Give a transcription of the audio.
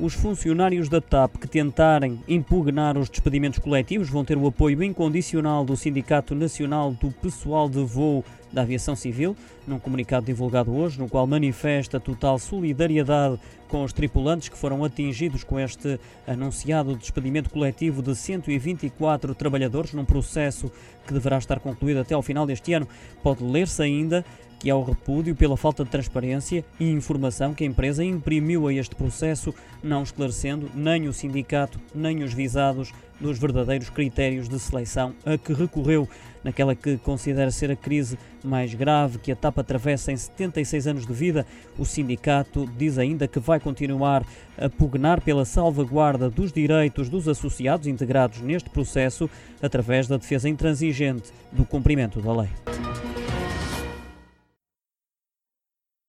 Os funcionários da TAP que tentarem impugnar os despedimentos coletivos vão ter o apoio incondicional do Sindicato Nacional do Pessoal de Voo da Aviação Civil, num comunicado divulgado hoje, no qual manifesta total solidariedade com os tripulantes que foram atingidos com este anunciado despedimento coletivo de 124 trabalhadores, num processo que deverá estar concluído até ao final deste ano. Pode ler-se ainda que é o repúdio pela falta de transparência e informação que a empresa imprimiu a este processo, não esclarecendo nem o sindicato nem os visados dos verdadeiros critérios de seleção a que recorreu naquela que considera ser a crise mais grave que a TAP atravessa em 76 anos de vida. O sindicato diz ainda que vai continuar a pugnar pela salvaguarda dos direitos dos associados integrados neste processo através da defesa intransigente do cumprimento da lei.